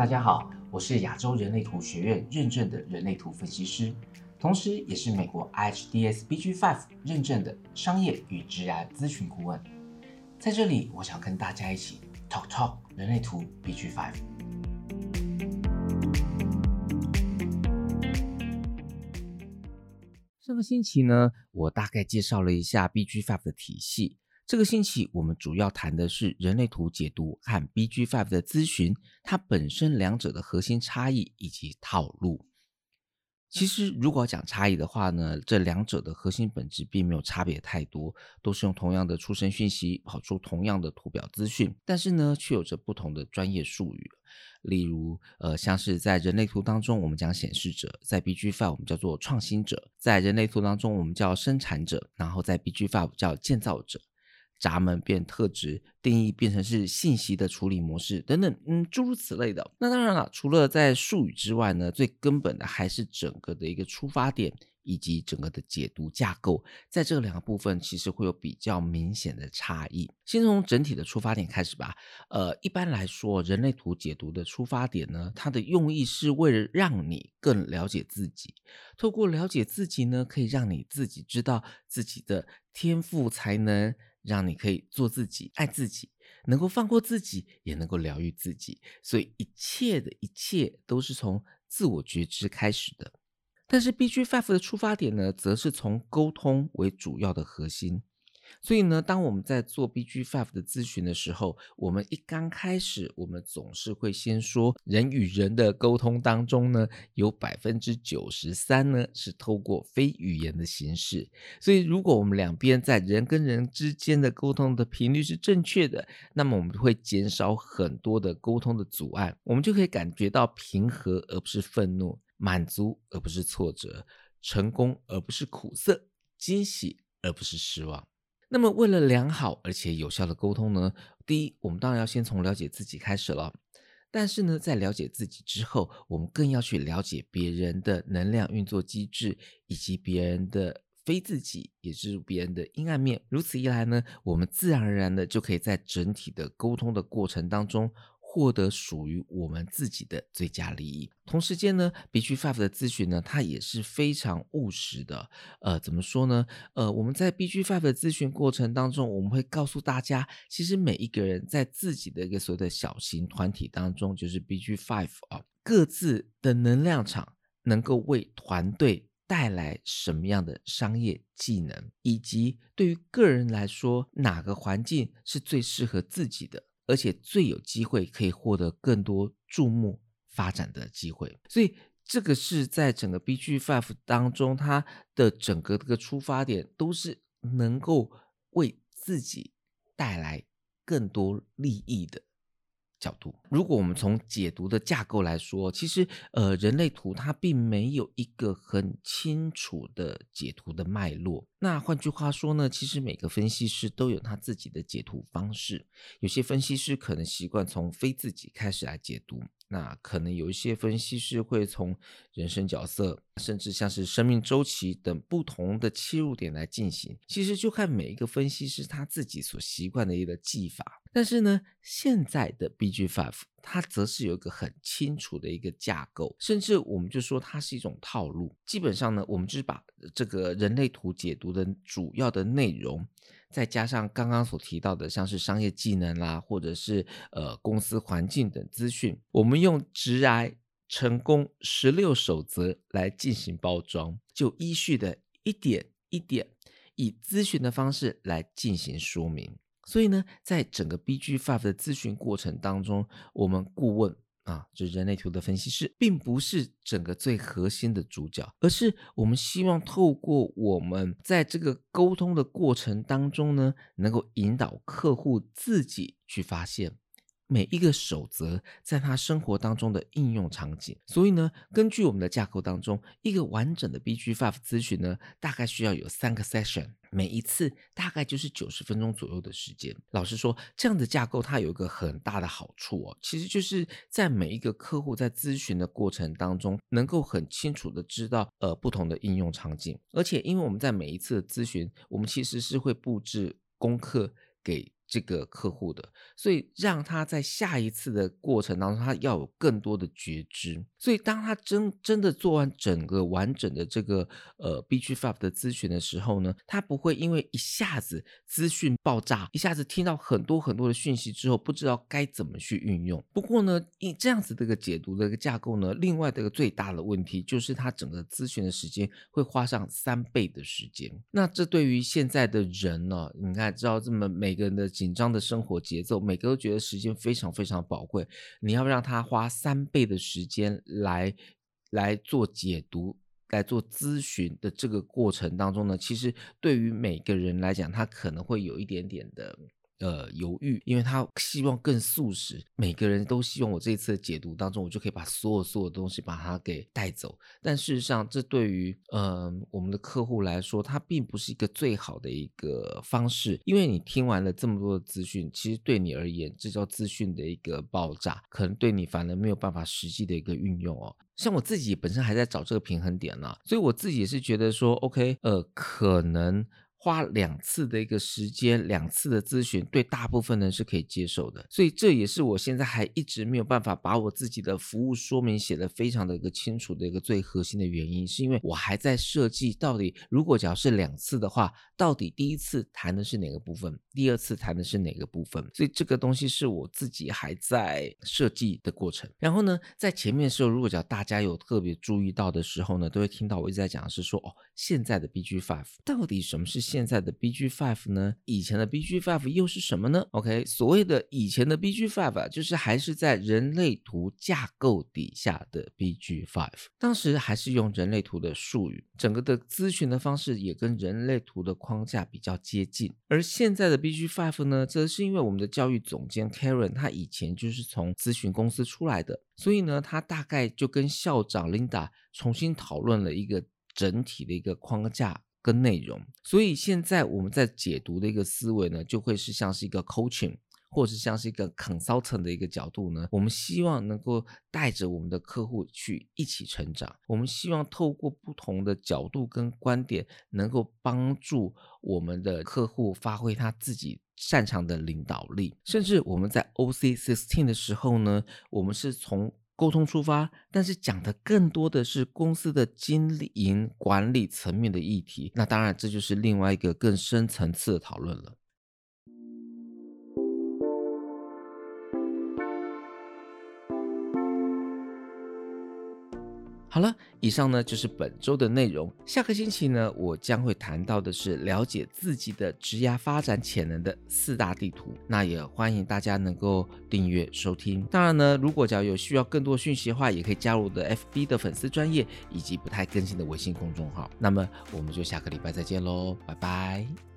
大家好，我是亚洲人类图学院认证的人类图分析师，同时也是美国 IHDS BG5 认证的商业与职业咨询顾问。在这里，我想跟大家一起 talk talk 人类图 BG5。上个星期呢，我大概介绍了一下 BG5 的体系。这个星期我们主要谈的是人类图解读和 B G Five 的咨询，它本身两者的核心差异以及套路。其实如果讲差异的话呢，这两者的核心本质并没有差别太多，都是用同样的出生讯息跑出同样的图表资讯，但是呢，却有着不同的专业术语。例如，呃，像是在人类图当中，我们讲显示者；在 B G Five 我们叫做创新者；在人类图当中，我们叫生产者；然后在 B G Five 叫建造者。闸门变特质定义变成是信息的处理模式等等，嗯，诸如此类的。那当然了，除了在术语之外呢，最根本的还是整个的一个出发点以及整个的解读架构，在这两个部分其实会有比较明显的差异。先从整体的出发点开始吧。呃，一般来说，人类图解读的出发点呢，它的用意是为了让你更了解自己，透过了解自己呢，可以让你自己知道自己的天赋才能。让你可以做自己、爱自己，能够放过自己，也能够疗愈自己。所以一切的一切都是从自我觉知开始的。但是 BG Five 的出发点呢，则是从沟通为主要的核心。所以呢，当我们在做 BG Five 的咨询的时候，我们一刚开始，我们总是会先说，人与人的沟通当中呢，有百分之九十三呢是透过非语言的形式。所以，如果我们两边在人跟人之间的沟通的频率是正确的，那么我们会减少很多的沟通的阻碍，我们就可以感觉到平和而不是愤怒，满足而不是挫折，成功而不是苦涩，惊喜而不是失望。那么，为了良好而且有效的沟通呢，第一，我们当然要先从了解自己开始了。但是呢，在了解自己之后，我们更要去了解别人的能量运作机制，以及别人的非自己，也是别人的阴暗面。如此一来呢，我们自然而然的就可以在整体的沟通的过程当中。获得属于我们自己的最佳利益。同时间呢，BG Five 的咨询呢，它也是非常务实的。呃，怎么说呢？呃，我们在 BG Five 的咨询过程当中，我们会告诉大家，其实每一个人在自己的一个所谓的小型团体当中，就是 BG Five 啊，各自的能量场能够为团队带来什么样的商业技能，以及对于个人来说，哪个环境是最适合自己的。而且最有机会可以获得更多注目发展的机会，所以这个是在整个 BG Five 当中，它的整个这个出发点都是能够为自己带来更多利益的。角度，如果我们从解读的架构来说，其实呃，人类图它并没有一个很清楚的解读的脉络。那换句话说呢，其实每个分析师都有他自己的解读方式。有些分析师可能习惯从非自己开始来解读。那可能有一些分析师会从人生角色，甚至像是生命周期等不同的切入点来进行。其实就看每一个分析师他自己所习惯的一个技法。但是呢，现在的 BG Five 它则是有一个很清楚的一个架构，甚至我们就说它是一种套路。基本上呢，我们就是把这个人类图解读的主要的内容。再加上刚刚所提到的，像是商业技能啦，或者是呃公司环境等资讯，我们用直癌成功十六守则来进行包装，就依序的一点一点以咨询的方式来进行说明。所以呢，在整个 BG Five 的咨询过程当中，我们顾问。啊，就是人类图的分析师，并不是整个最核心的主角，而是我们希望透过我们在这个沟通的过程当中呢，能够引导客户自己去发现每一个守则在他生活当中的应用场景。所以呢，根据我们的架构当中，一个完整的 BG Five 咨询呢，大概需要有三个 session。每一次大概就是九十分钟左右的时间。老实说，这样的架构它有一个很大的好处哦，其实就是在每一个客户在咨询的过程当中，能够很清楚的知道呃不同的应用场景。而且，因为我们在每一次的咨询，我们其实是会布置功课给这个客户的，所以让他在下一次的过程当中，他要有更多的觉知。所以当他真真的做完整个完整的这个呃 B G Five 的咨询的时候呢，他不会因为一下子资讯爆炸，一下子听到很多很多的讯息之后，不知道该怎么去运用。不过呢，以这样子的一个解读的一个架构呢，另外的一个最大的问题就是他整个咨询的时间会花上三倍的时间。那这对于现在的人呢，你看知道这么每个人的。紧张的生活节奏，每个都觉得时间非常非常宝贵。你要让他花三倍的时间来来做解读、来做咨询的这个过程当中呢，其实对于每个人来讲，他可能会有一点点的。呃，犹豫，因为他希望更速食。每个人都希望我这一次的解读当中，我就可以把所有所有东西把它给带走。但事实上，这对于呃我们的客户来说，它并不是一个最好的一个方式。因为你听完了这么多的资讯，其实对你而言，这叫资讯的一个爆炸，可能对你反而没有办法实际的一个运用哦。像我自己本身还在找这个平衡点呢，所以我自己也是觉得说，OK，呃，可能。花两次的一个时间，两次的咨询，对大部分人是可以接受的。所以这也是我现在还一直没有办法把我自己的服务说明写得非常的一个清楚的一个最核心的原因，是因为我还在设计到底，如果只要是两次的话，到底第一次谈的是哪个部分，第二次谈的是哪个部分？所以这个东西是我自己还在设计的过程。然后呢，在前面的时候，如果讲大家有特别注意到的时候呢，都会听到我一直在讲的是说，哦，现在的 BG Five 到底什么是？现在的 B G Five 呢？以前的 B G Five 又是什么呢？OK，所谓的以前的 B G Five 啊，就是还是在人类图架构底下的 B G Five，当时还是用人类图的术语，整个的咨询的方式也跟人类图的框架比较接近。而现在的 B G Five 呢，则是因为我们的教育总监 Karen，他以前就是从咨询公司出来的，所以呢，他大概就跟校长 Linda 重新讨论了一个整体的一个框架。跟内容，所以现在我们在解读的一个思维呢，就会是像是一个 coaching，或者是像是一个 consultant 的一个角度呢。我们希望能够带着我们的客户去一起成长。我们希望透过不同的角度跟观点，能够帮助我们的客户发挥他自己擅长的领导力。甚至我们在 OC sixteen 的时候呢，我们是从沟通出发，但是讲的更多的是公司的经营管理层面的议题。那当然，这就是另外一个更深层次的讨论了。好了，以上呢就是本周的内容。下个星期呢，我将会谈到的是了解自己的职业发展潜能的四大地图。那也欢迎大家能够订阅收听。当然呢，如果假如有需要更多讯息的话，也可以加入我的 FB 的粉丝专业以及不太更新的微信公众号。那么我们就下个礼拜再见喽，拜拜。